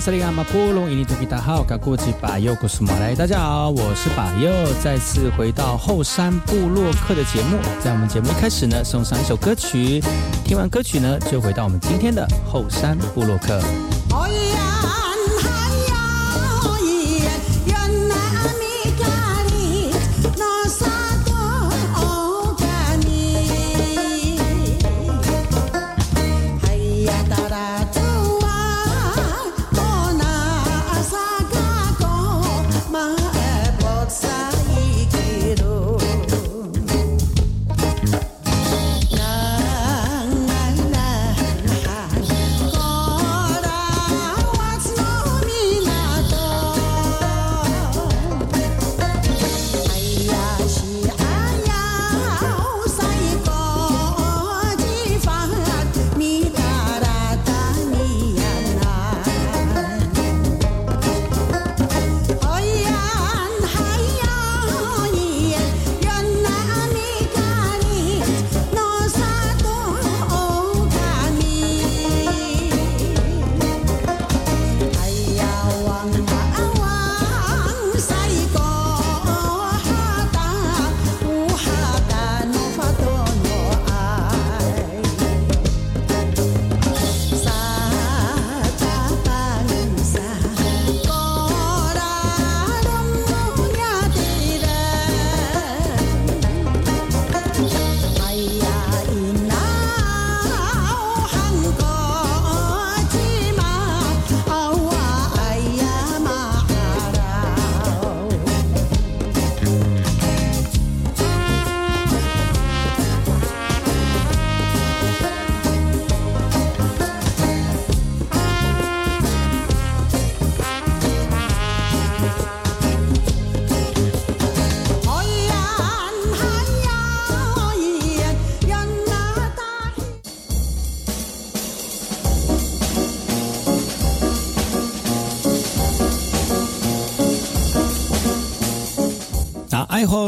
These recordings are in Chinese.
大家好，我是巴尤，再次回到后山部落客的节目。在我们节目一开始呢，送上一首歌曲，听完歌曲呢，就回到我们今天的后山部落客。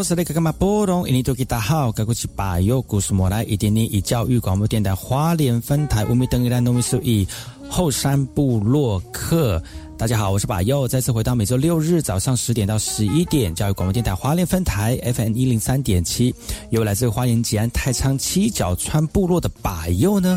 是那个嘛波隆，印尼多吉大好，该过去把右故事莫来，一点点以教育广播电台花莲分台乌米登伊兰农民数以后山部落客。大家好，我是把右，再次回到每周六日早上十点到十一点，教育广播电台花莲分台 FM 一零三点七，由来自花莲吉安太仓七角川部落的把右呢。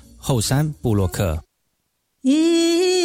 后山布洛克。一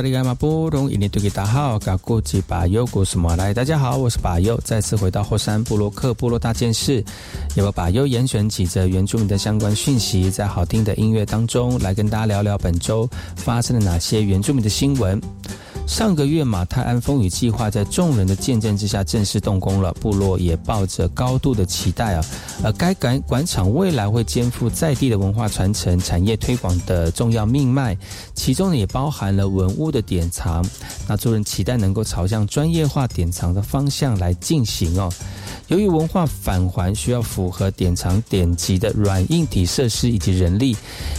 萨利伽马波隆，印尼多吉达好，嘎古吉巴尤古斯马来。大家好，我是巴尤，再次回到后山部落克部落大件事，由巴尤严选几则原住民的相关讯息，在好听的音乐当中来跟大家聊聊本周发生了哪些原住民的新闻。上个月，马泰安风雨计划在众人的见证之下正式动工了，部落也抱着高度的期待啊。而该馆馆场未来会肩负在地的文化传承、产业推广的重要命脉，其中也包含了文物的典藏。那众人期待能够朝向专业化典藏的方向来进行哦。由于文化返还需要符合典藏典籍的软硬体设施以及人力，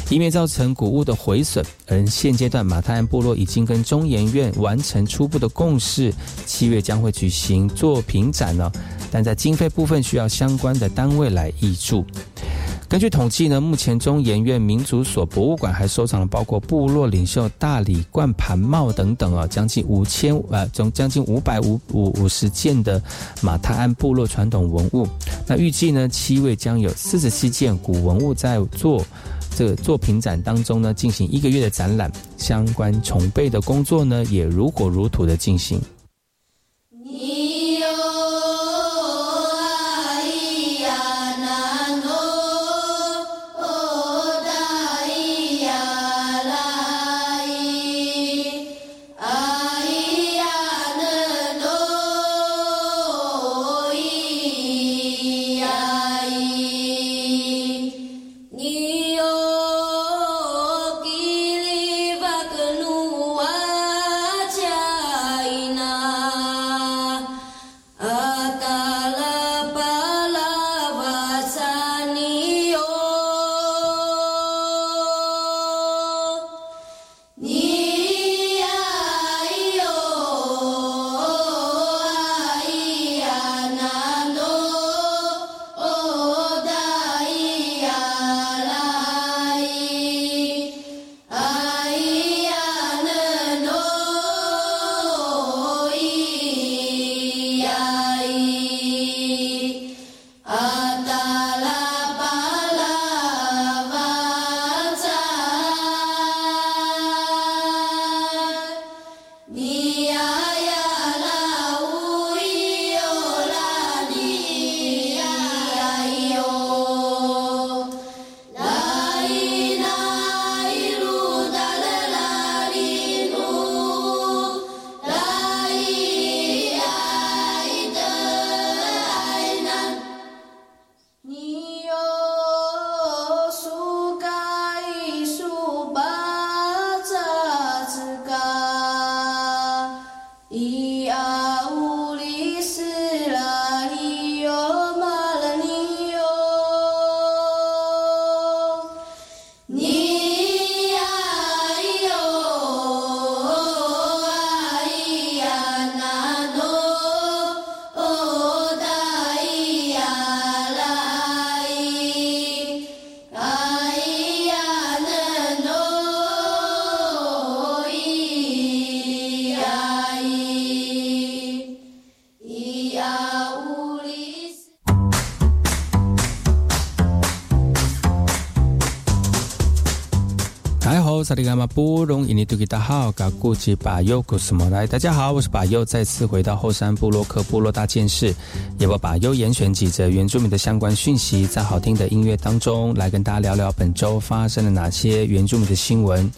以免造成古物的毁损。而现阶段马太安部落已经跟中研院完成初步的共识，七月将会举行作品展呢。但在经费部分需要相关的单位来挹注。根据统计呢，目前中研院民族所博物馆还收藏了包括部落领袖大礼冠盘帽等等啊，将近五千呃，总将近五百五五五十件的马太安部落传统文物。那预计呢，七位将有四十七件古文物在做这个作品展当中呢进行一个月的展览，相关筹备的工作呢也如火如荼的进行。你大家好，我是巴尤，再次回到后山部落克部落大件事，也把巴尤严选几则原住民的相关讯息，在好听的音乐当中来跟大家聊聊本周发生了哪些原住民的新闻。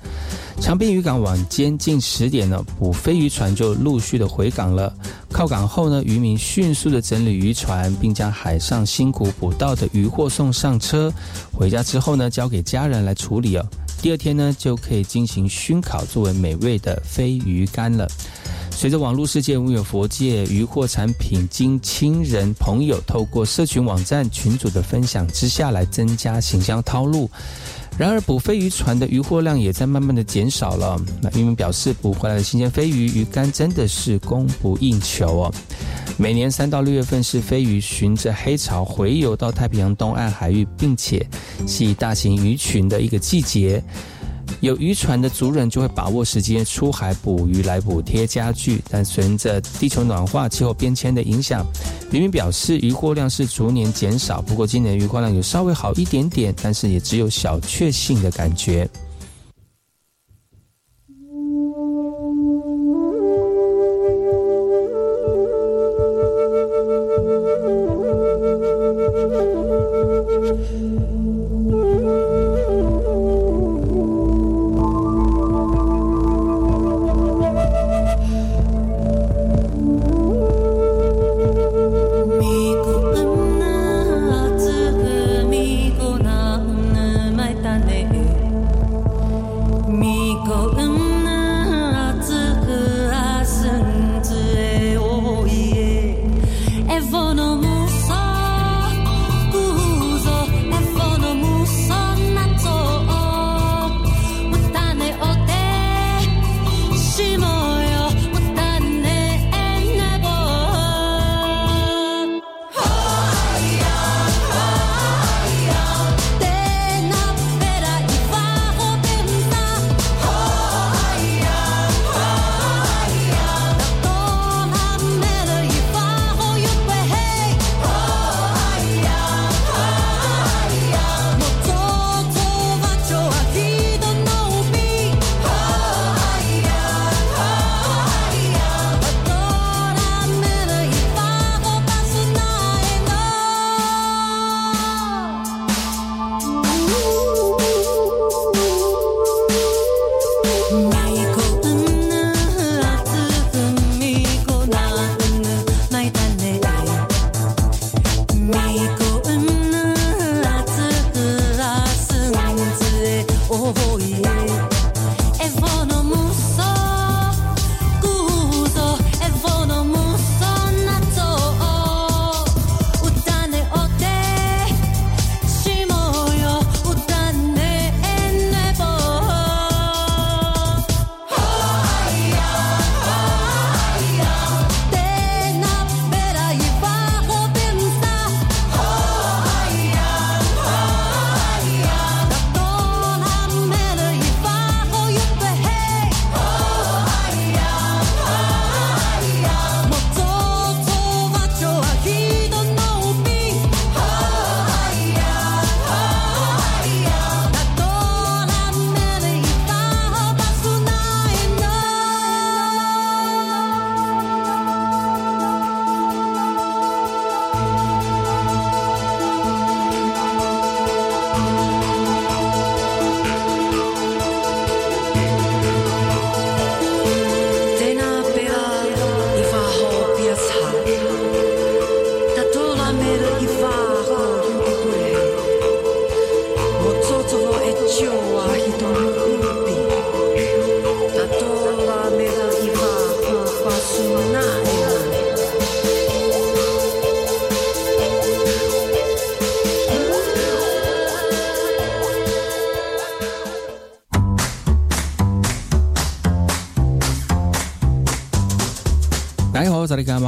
长滨渔港晚间近十点呢，捕飞渔船就陆续的回港了。靠港后呢，渔民迅速的整理渔船，并将海上辛苦捕到的渔获送上车。回家之后呢，交给家人来处理哦。第二天呢，就可以进行熏烤，作为美味的飞鱼干了。随着网络世界无有佛界鱼货产品，经亲人朋友透过社群网站群组的分享之下来增加行销套路。然而，捕飞渔船的渔获量也在慢慢的减少了。那渔民表示，捕回来的新鲜飞鱼鱼干真的是供不应求哦。每年三到六月份是飞鱼循着黑潮回游到太平洋东岸海域，并且系大型鱼群的一个季节。有渔船的族人就会把握时间出海捕鱼来补贴家具，但随着地球暖化、气候变迁的影响，渔民表示渔获量是逐年减少。不过今年渔获量有稍微好一点点，但是也只有小确幸的感觉。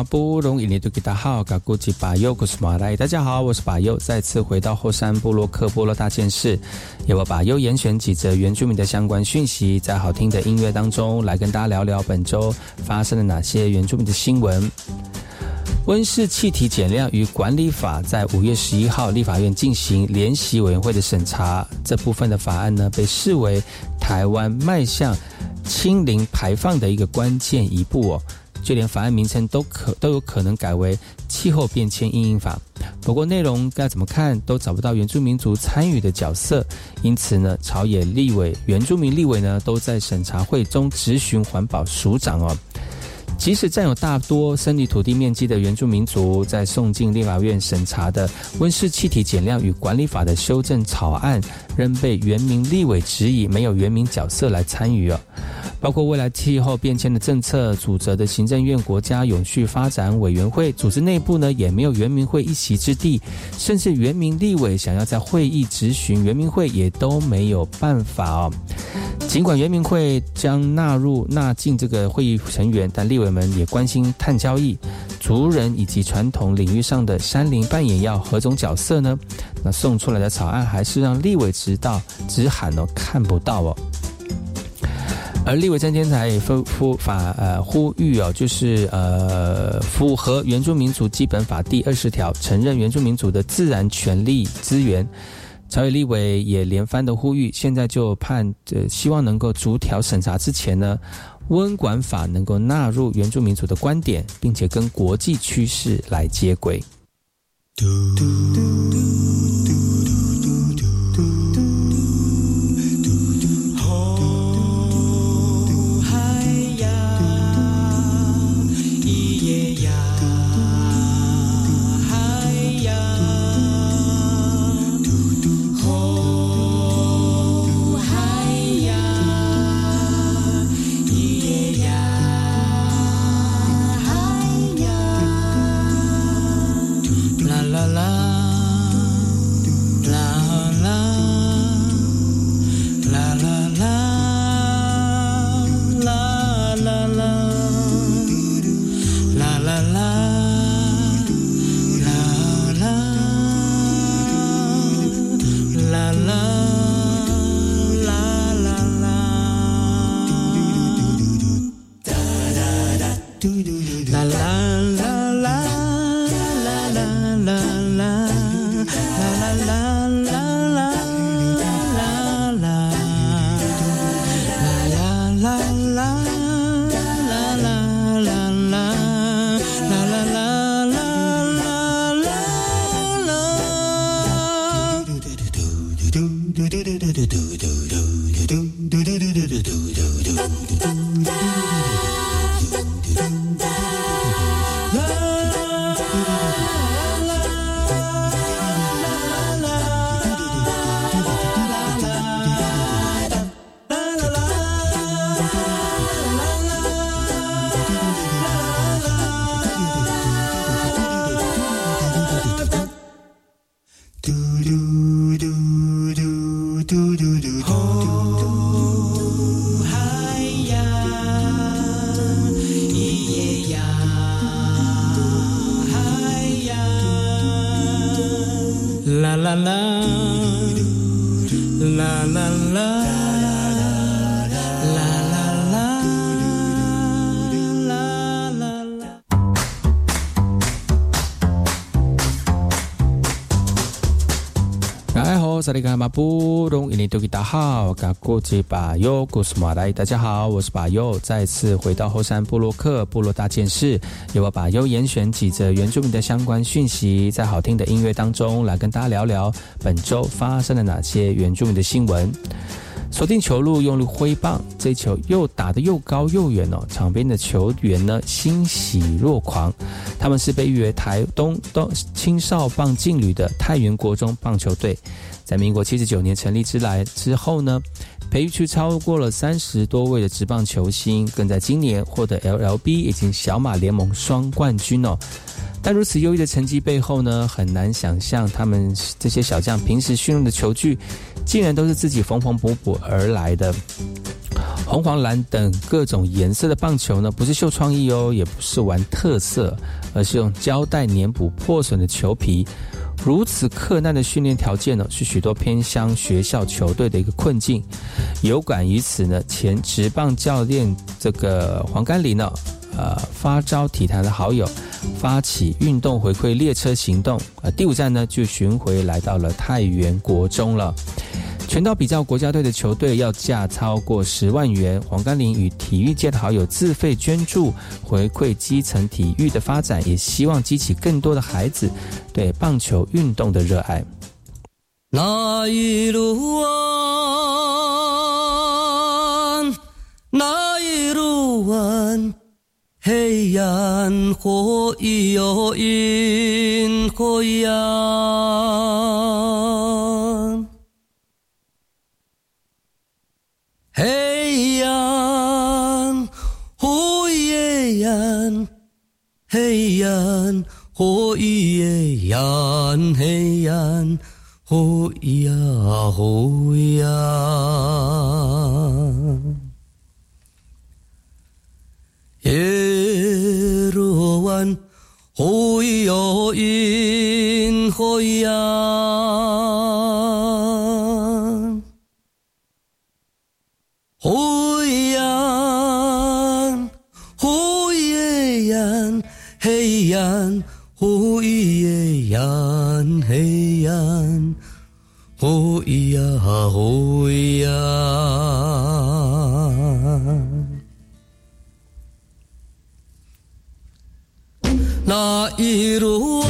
不容易，你都给他好，嘎古吉巴尤古斯马来。大家好，我是巴尤，再次回到后山部落克部落大件事，由我巴尤严选几则原住民的相关讯息，在好听的音乐当中来跟大家聊聊本周发生了哪些原住民的新闻。温室气体减量与管理法在五月十一号立法院进行联席委员会的审查，这部分的法案呢，被视为台湾迈向清零排放的一个关键一步哦。就连法案名称都可都有可能改为气候变迁应应法，不过内容该怎么看都找不到原住民族参与的角色，因此呢，朝野立委、原住民立委呢都在审查会中质询环保署长哦。即使占有大多森林土地面积的原住民族，在送进立法院审查的温室气体减量与管理法的修正草案，仍被原民立委质疑没有原民角色来参与哦。包括未来气候变迁的政策组织的行政院国家永续发展委员会组织内部呢，也没有原民会一席之地，甚至原民立委想要在会议质询原民会也都没有办法哦。尽管原民会将纳入纳进这个会议成员，但立委们也关心碳交易、族人以及传统领域上的山林扮演要何种角色呢？那送出来的草案还是让立委知道直喊哦看不到哦。而立委郑天才也呼呼法呃呼吁哦，就是呃符合原住民族基本法第二十条，承认原住民族的自然权利资源。朝野立委也连番的呼吁，现在就盼呃希望能够逐条审查之前呢，温管法能够纳入原住民族的观点，并且跟国际趋势来接轨。啦 la la la. 大家好，我是巴尤，再次回到后山部落克部落大件事，由我巴尤严选几则原住民的相关讯息，在好听的音乐当中来跟大家聊聊本周发生了哪些原住民的新闻。锁定球路，用力挥棒，这球又打得又高又远哦！场边的球员呢，欣喜若狂。他们是被誉为台东东青少棒劲旅的太原国中棒球队，在民国七十九年成立之来之后呢，培育出超过了三十多位的职棒球星，更在今年获得 LLB 以及小马联盟双冠军哦。但如此优异的成绩背后呢，很难想象他们这些小将平时训练的球具，竟然都是自己缝缝补补而来的。红、黄、蓝等各种颜色的棒球呢，不是秀创意哦，也不是玩特色，而是用胶带粘补破损的球皮。如此困难的训练条件呢，是许多偏乡学校球队的一个困境。有感于此呢，前职棒教练这个黄甘霖呢。呃，发招体坛的好友，发起运动回馈列车行动。呃，第五站呢就巡回来到了太原国中了。全道比较国家队的球队要价超过十万元。黄甘霖与体育界的好友自费捐助，回馈基层体育的发展，也希望激起更多的孩子对棒球运动的热爱。那一路啊，那一路啊。黑暗火又因火焰，黑暗火焰，黑暗火焰，黑暗火焰，火焰。耶罗湾，会有因会呀，那一路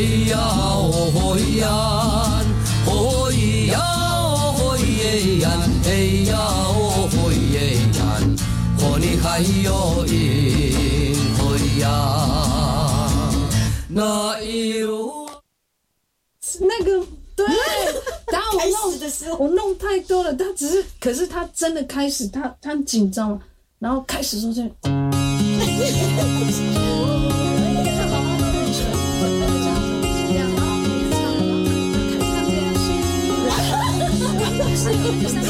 嘿呀哦呀，哦呀哦耶呀，嘿呀哦耶呀，哦你还有呀，那一路那个对。然后我弄，我弄太多了。他只是，可是他真的开始，他他很紧张了。然后开始说这。Seriously? Is this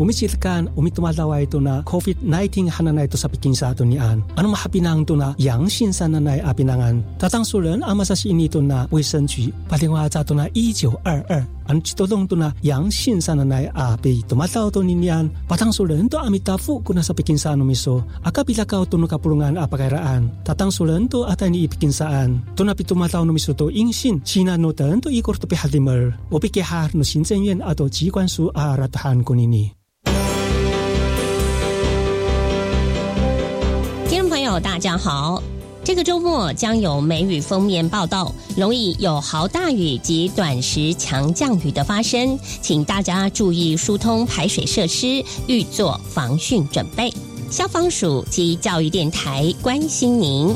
Umisitkan umitumalawa ito na COVID-19 hananay ito sa pikinsa nian. Ano mahapinang ito na yang sinsananay apinangan. Tatangsulan ang masasin ito na 卫生局palingwa sa ito na 1922 ang chitolong to na yang sinsananay api tumataw to ninyan patangsulan to amitafu kuna sa pikinsa miso akabilakaw to no kapulungan apakairaan tatangsulan to atay ni ipikinsaan to na pitumataw miso to ingsin sina no tan to ikor to pihalimer o pikihar no sinzengyen ato jikwan su aratahan kunini 大家好，这个周末将有梅雨封面报道，容易有豪大雨及短时强降雨的发生，请大家注意疏通排水设施，预做防汛准备。消防署及教育电台关心您。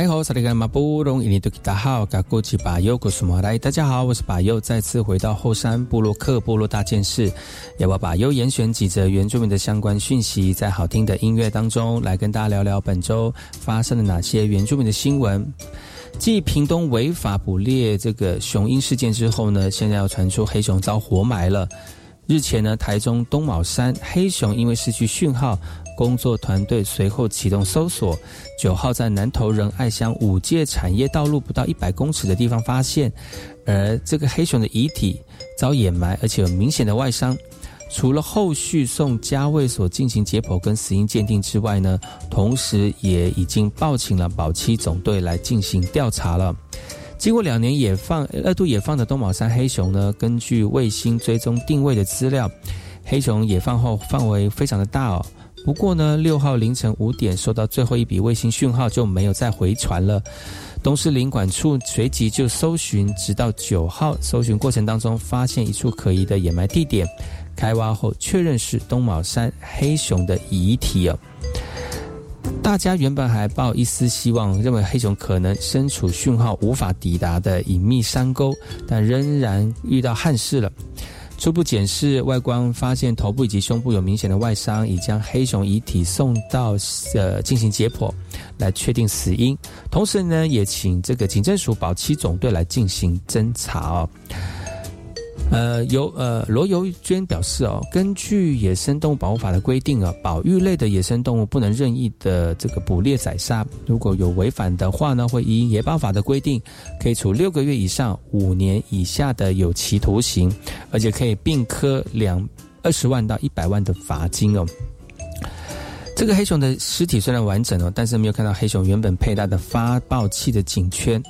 大家好，我是巴佑，再次回到后山部落克部落大件事，要把巴佑严选几则原住民的相关讯息，在好听的音乐当中来跟大家聊聊本周发生了哪些原住民的新闻。继屏东违法捕猎这个雄鹰事件之后呢，现在要传出黑熊遭活埋了。日前呢，台中东卯山黑熊因为失去讯号。工作团队随后启动搜索，九号在南投仁爱乡五界产业道路不到一百公尺的地方发现，而这个黑熊的遗体遭掩埋，而且有明显的外伤。除了后续送家卫所进行解剖跟死因鉴定之外呢，同时也已经报请了保期总队来进行调查了。经过两年野放二度野放的东宝山黑熊呢，根据卫星追踪定位的资料，黑熊野放后范围非常的大哦。不过呢，六号凌晨五点收到最后一笔卫星讯号，就没有再回传了。东市领管处随即就搜寻，直到九号搜寻过程当中，发现一处可疑的掩埋地点，开挖后确认是东卯山黑熊的遗体哦。大家原本还抱一丝希望，认为黑熊可能身处讯号无法抵达的隐秘山沟，但仍然遇到憾事了。初步检视外观，发现头部以及胸部有明显的外伤，已将黑熊遗体送到呃进行解剖，来确定死因。同时呢，也请这个警政署保七总队来进行侦查哦。呃，由呃罗游娟表示哦，根据野生动物保护法的规定啊，保育类的野生动物不能任意的这个捕猎宰杀，如果有违反的话呢，会依野保法的规定，可以处六个月以上五年以下的有期徒刑，而且可以并科两二十万到一百万的罚金哦。这个黑熊的尸体虽然完整哦，但是没有看到黑熊原本佩戴的发报器的颈圈。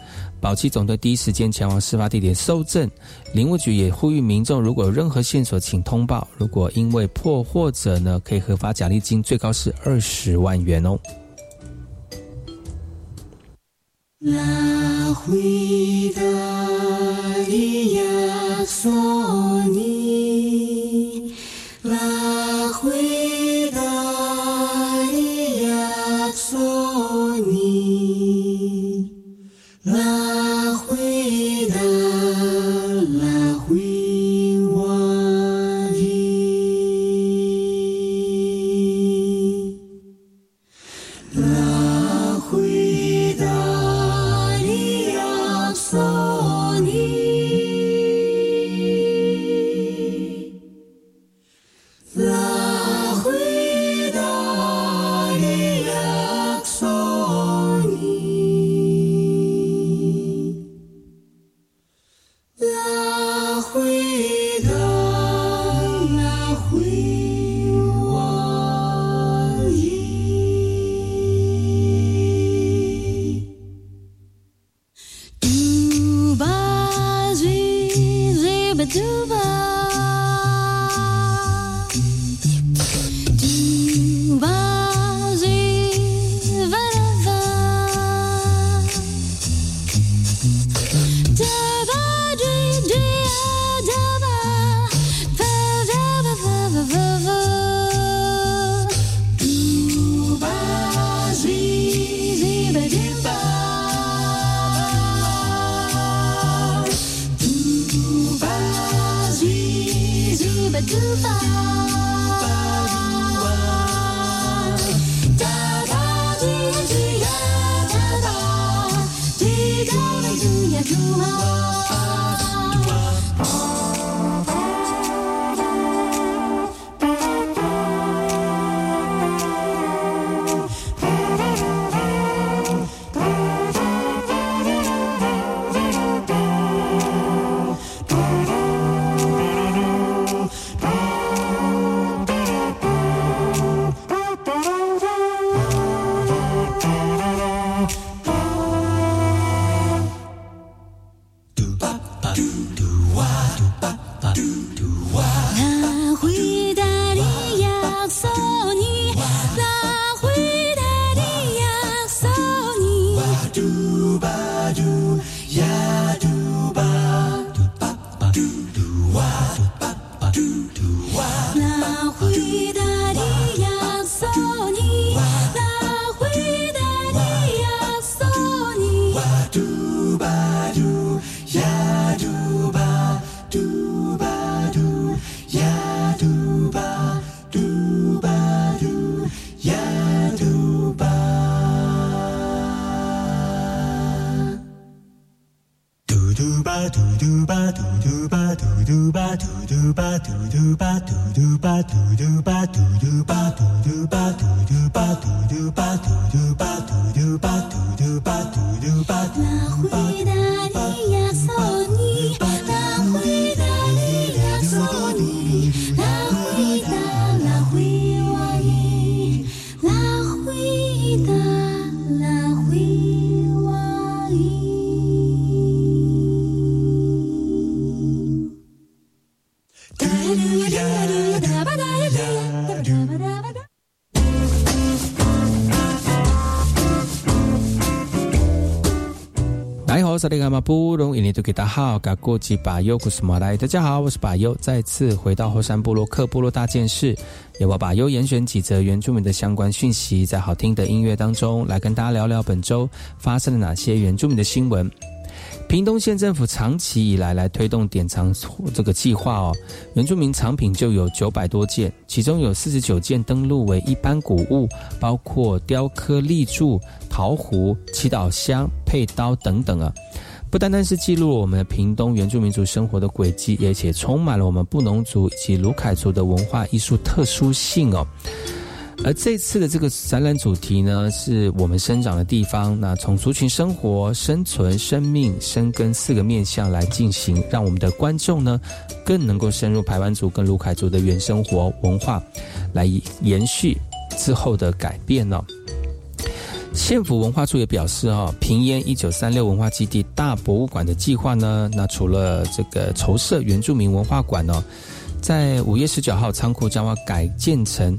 保鸡总队第一时间前往事发地点搜证，林务局也呼吁民众，如果有任何线索，请通报。如果因为破获者呢，可以核发奖励金，最高是二十万元哦。do 好，嘎过吉巴尤古斯马来。大家好，我是巴尤，再次回到后山部落克部落大件事，由我巴尤严选几则原住民的相关讯息，在好听的音乐当中来跟大家聊聊本周发生了哪些原住民的新闻。屏东县政府长期以来来推动典藏这个计划哦，原住民藏品就有九百多件，其中有四十九件登录为一般古物，包括雕刻立柱、陶壶、祈祷箱、佩刀等等啊。不单单是记录了我们屏东原住民族生活的轨迹，而且充满了我们布农族以及卢凯族的文化艺术特殊性哦。而这次的这个展览主题呢，是我们生长的地方。那从族群生活、生存、生命、生根四个面向来进行，让我们的观众呢，更能够深入排湾族跟卢凯族的原生活文化，来延续之后的改变呢。县府文化处也表示，哈，平烟一九三六文化基地大博物馆的计划呢，那除了这个筹设原住民文化馆呢，在五月十九号仓库将要改建成。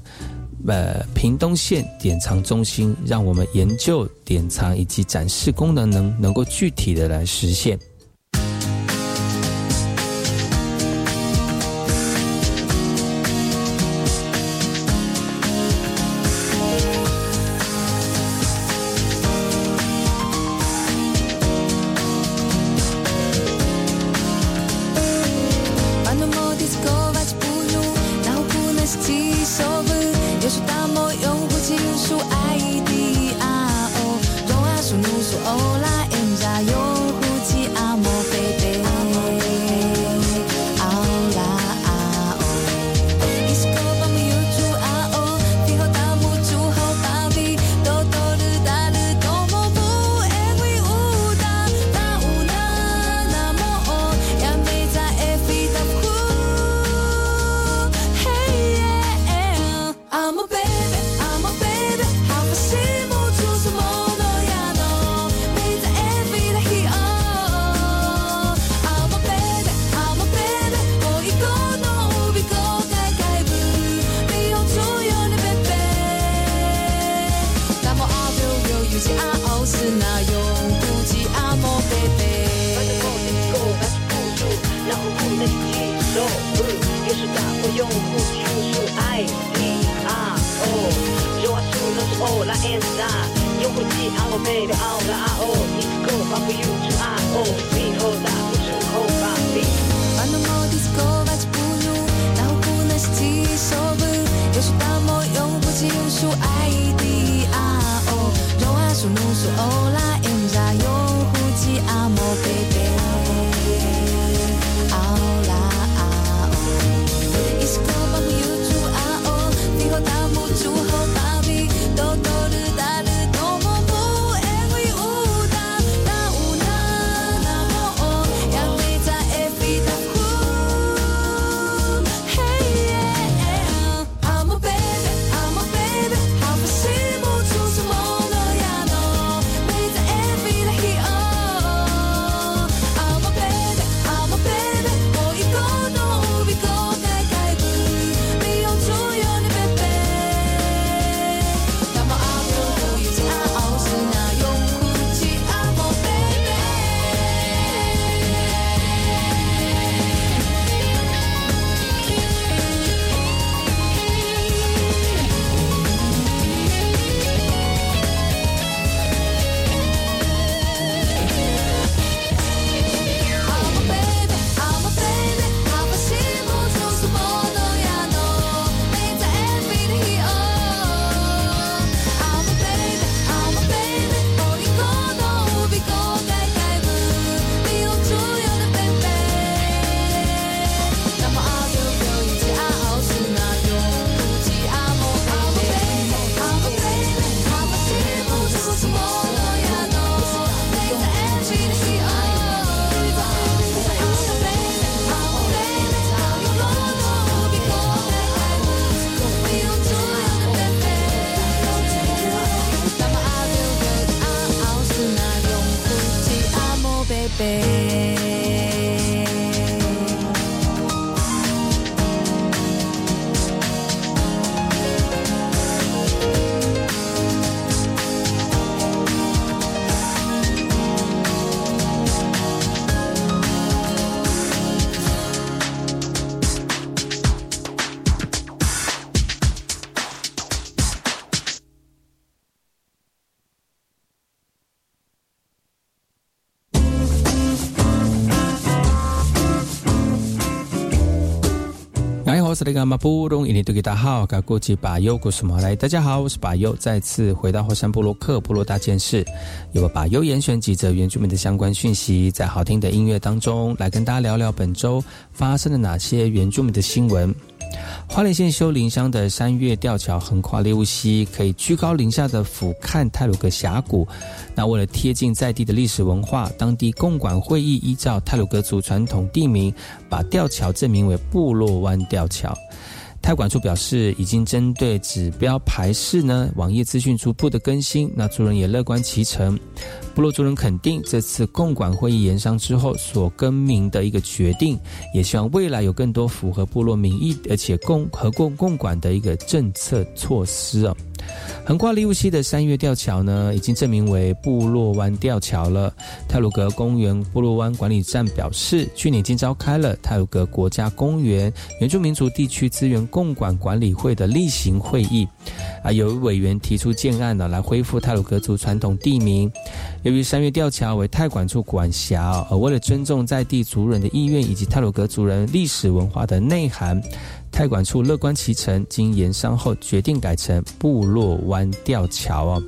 呃，屏东县典藏中心，让我们研究典藏以及展示功能能能够具体的来实现。我用酷劲按摩 baby，把那魔力的光，把那酷劲，让我碰触到你，也许打磨用酷劲数爱。I O，就让所有的魔力用酷劲按摩 baby，把那魔力的光，把那酷劲，让我碰触到你，也许打磨用酷劲数爱。So all I am 是那个马布隆，印尼多吉大好，噶过去巴尤古什么来？大家好，我是巴尤，再次回到火山部落克部落大件事，由我巴尤严选几则原住民的相关讯息，在好听的音乐当中来跟大家聊聊本周发生了哪些原住民的新闻。花莲县修林乡的山岳吊桥横跨猎物溪，可以居高临下的俯瞰泰鲁格峡谷。那为了贴近在地的历史文化，当地共管会议依照泰鲁格族传统地名，把吊桥正名为部落湾吊桥。泰管处表示，已经针对指标排示呢，网页资讯逐步的更新。那族人也乐观其成。部落族人肯定这次共管会议研商之后所更名的一个决定，也希望未来有更多符合部落民意而且共和共共管的一个政策措施哦。横跨利乌溪的三月吊桥呢，已经证明为部落湾吊桥了。泰鲁格公园部落湾管理站表示，去年已经召开了泰鲁格国家公园原住民族地区资源共管管理会的例行会议。啊，有委员提出建案呢，来恢复泰鲁格族传统地名。由于三月吊桥为泰管处管辖，而为了尊重在地族人的意愿以及泰鲁格族人历史文化的内涵。泰管处乐观其成，经研商后决定改成部落湾吊桥哦。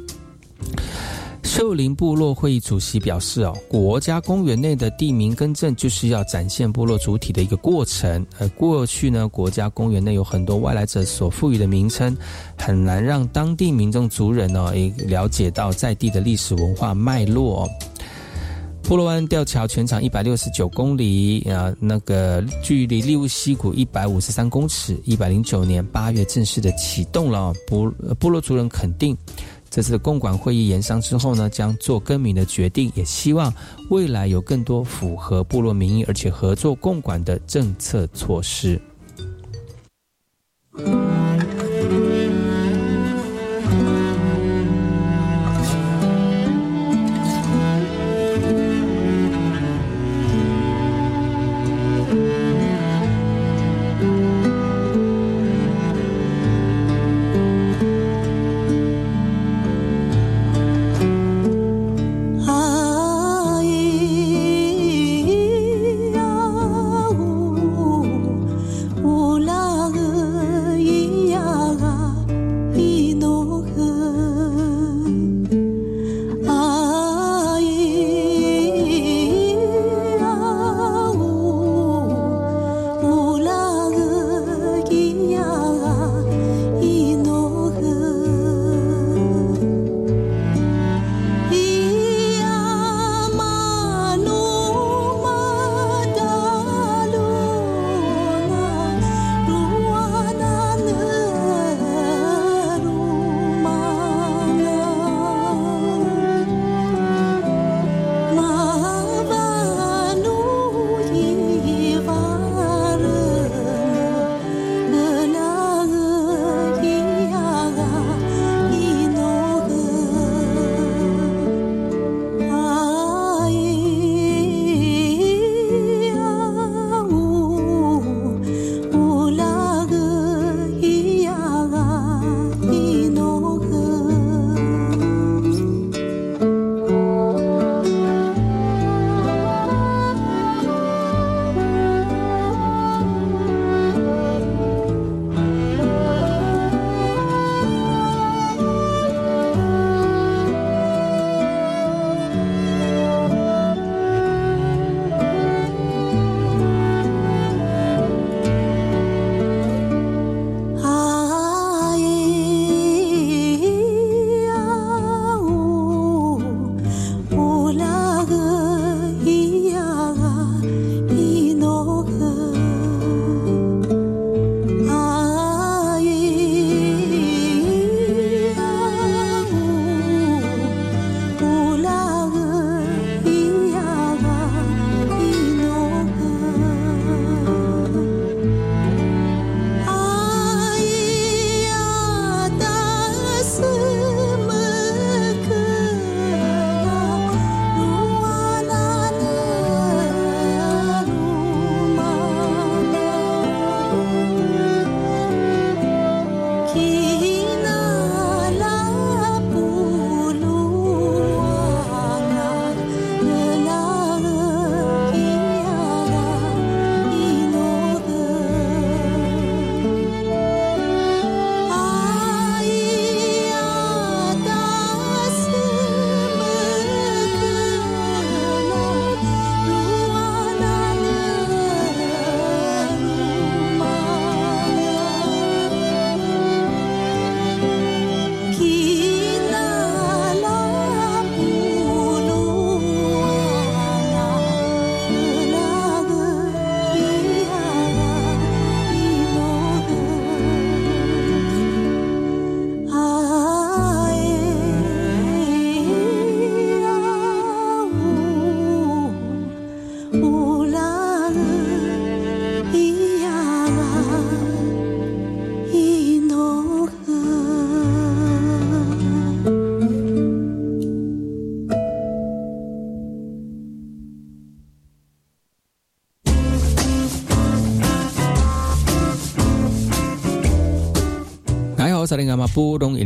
秀林部落会议主席表示哦，国家公园内的地名更正就是要展现部落主体的一个过程。而过去呢，国家公园内有很多外来者所赋予的名称，很难让当地民众族人哦，也了解到在地的历史文化脉络。波罗湾吊桥全长一百六十九公里啊，那个距离利物溪谷一百五十三公尺。一百零九年八月正式的启动了。波波罗族人肯定，这次共管会议延商之后呢，将做更名的决定，也希望未来有更多符合部落民意而且合作共管的政策措施。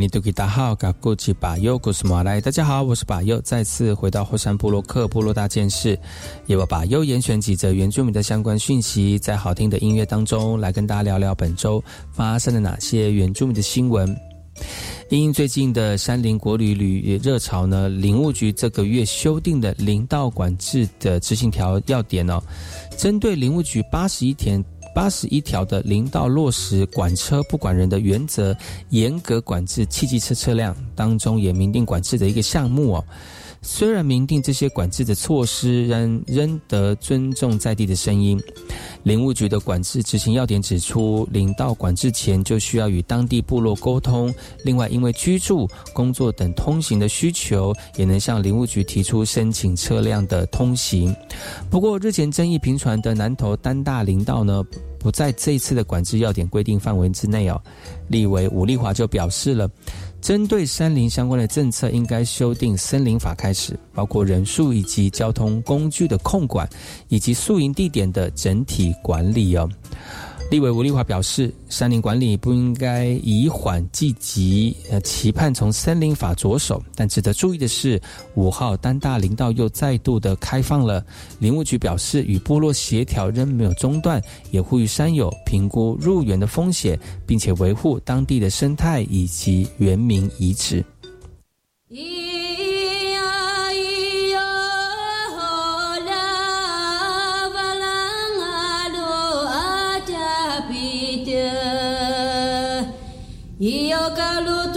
尼多吉达好，嘎古吉巴尤古斯马来。大家好，我是巴尤，再次回到后山部落克部落大件事，也我巴尤严选几则原住民的相关讯息，在好听的音乐当中来跟大家聊聊本周发生了哪些原住民的新闻。因最近的山林国旅旅热潮呢，林务局这个月修订的林道管制的执行条要点哦，针对林务局八十一天。八十一条的零到落实管车不管人的原则，严格管制汽机车车辆当中也明定管制的一个项目哦。虽然明定这些管制的措施，仍仍得尊重在地的声音。林务局的管制执行要点指出，林道管制前就需要与当地部落沟通。另外，因为居住、工作等通行的需求，也能向林务局提出申请车辆的通行。不过，日前争议频传的南投丹大林道呢，不在这次的管制要点规定范围之内哦。立委吴立华就表示了。针对森林相关的政策，应该修订森林法开始，包括人数以及交通工具的控管，以及宿营地点的整体管理哦。立委吴立华表示，山林管理不应该以缓计急，呃，期盼从森林法着手。但值得注意的是，五号丹大林道又再度的开放了。林务局表示，与部落协调仍没有中断，也呼吁山友评估入园的风险，并且维护当地的生态以及原民遗址。y yo caluto.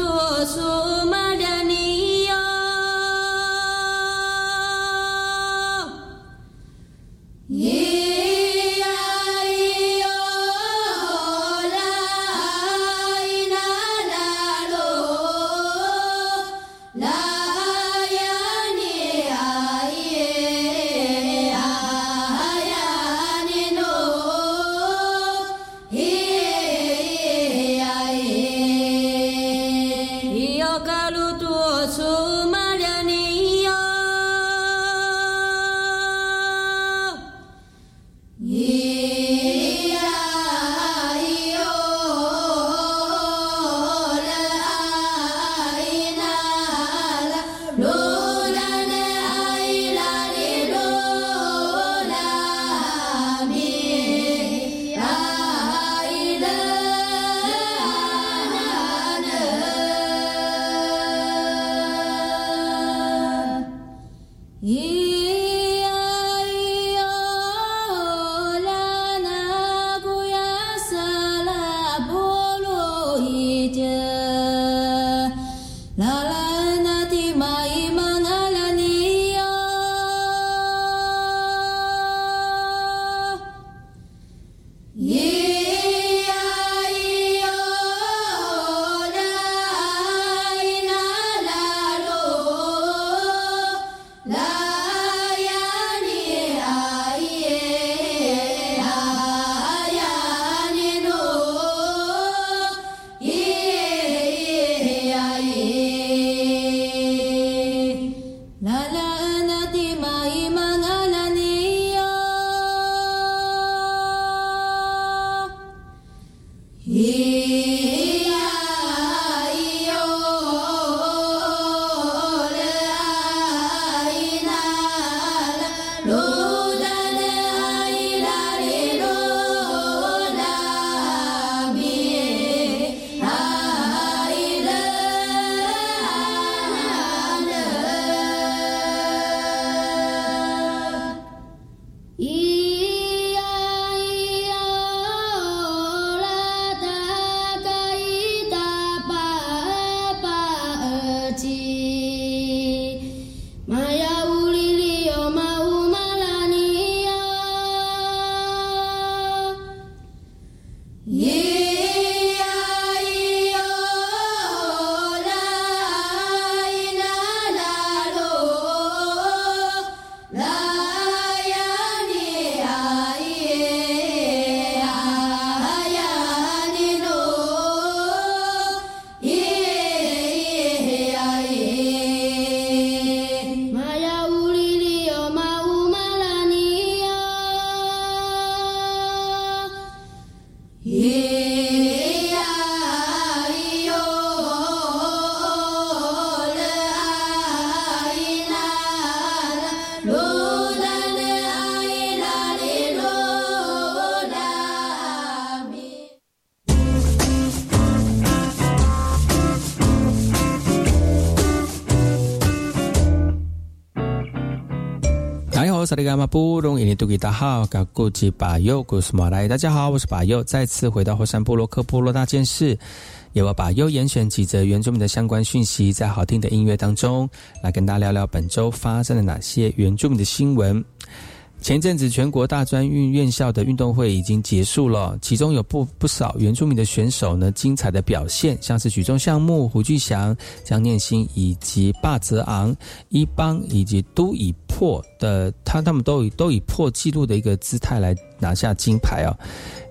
好，萨利伽马布隆伊尼杜吉达好，嘎古吉巴尤古斯马来。大家好，我是巴尤，再次回到霍山部落克部落大件事，由我巴尤严选几则原住民的相关讯息，在好听的音乐当中，来跟大家聊聊本周发生了哪些原住民的新闻。前阵子全国大专运院校的运动会已经结束了，其中有不不少原住民的选手呢，精彩的表现，像是举重项目，胡巨祥、江念新以及霸泽昂、伊邦以及都以破的，他他们都以都以破纪录的一个姿态来拿下金牌啊。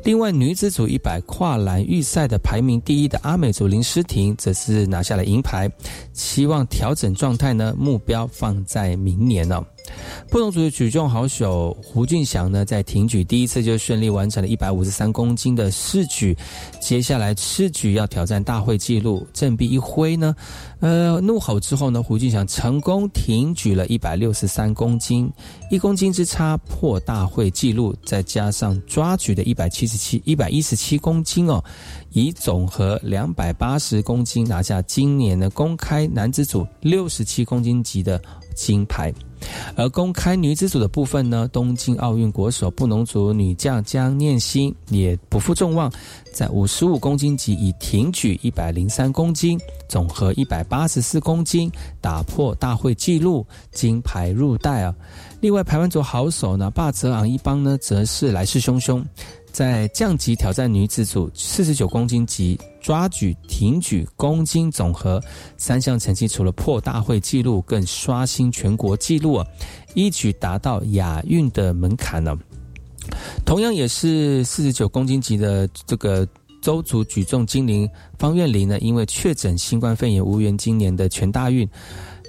另外，女子组一百跨栏预赛的排名第一的阿美族林诗婷，则是拿下了银牌，期望调整状态呢，目标放在明年呢。不同组的举重好手胡俊祥呢，在挺举第一次就顺利完成了一百五十三公斤的试举，接下来次举要挑战大会纪录，振臂一挥呢，呃，怒吼之后呢，胡俊祥成功挺举了一百六十三公斤，一公斤之差破大会纪录，再加上抓举的一百七十七一百一十七公斤哦，以总和两百八十公斤拿下今年的公开男子组六十七公斤级的金牌。而公开女子组的部分呢，东京奥运国手布农族女将江念心也不负众望，在五十五公斤级以挺举一百零三公斤，总和一百八十四公斤，打破大会纪录，金牌入袋啊！另外，排湾族好手呢，霸泽昂一帮呢，则是来势汹汹。在降级挑战女子组四十九公斤级抓举、挺举、公斤总和三项成绩，除了破大会纪录，更刷新全国纪录啊！一举达到亚运的门槛呢。同样也是四十九公斤级的这个周族举重精灵方苑林呢，因为确诊新冠肺炎，无缘今年的全大运。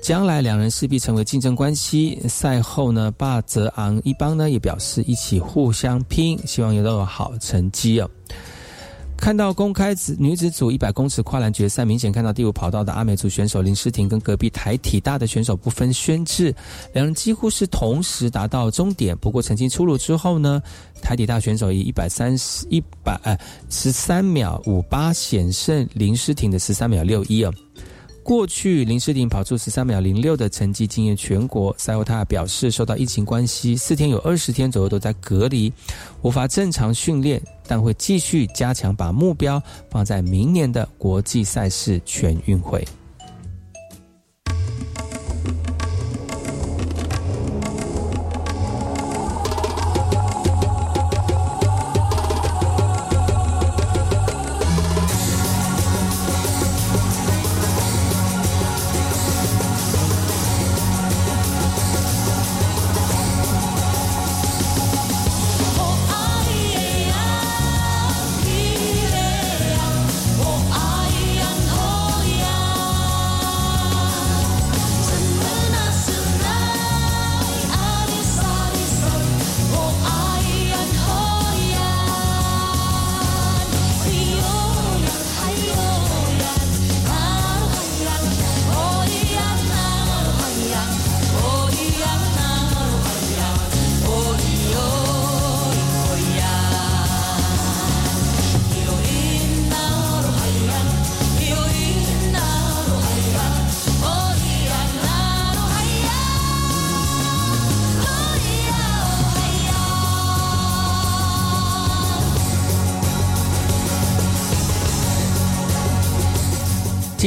将来两人势必成为竞争关系。赛后呢，霸泽昂一帮呢也表示一起互相拼，希望有都有好成绩哦。看到公开子女子组一百公尺跨栏决赛，明显看到第五跑道的阿美族选手林诗婷跟隔壁台体大的选手不分轩制，两人几乎是同时达到终点。不过成绩出炉之后呢，台体大选手以一百三十一百呃十三秒五八险胜林诗婷的十三秒六一哦。过去林诗婷跑出十三秒零六的成绩惊艳全国。赛后，他表示受到疫情关系，四天有二十天左右都在隔离，无法正常训练，但会继续加强，把目标放在明年的国际赛事全运会。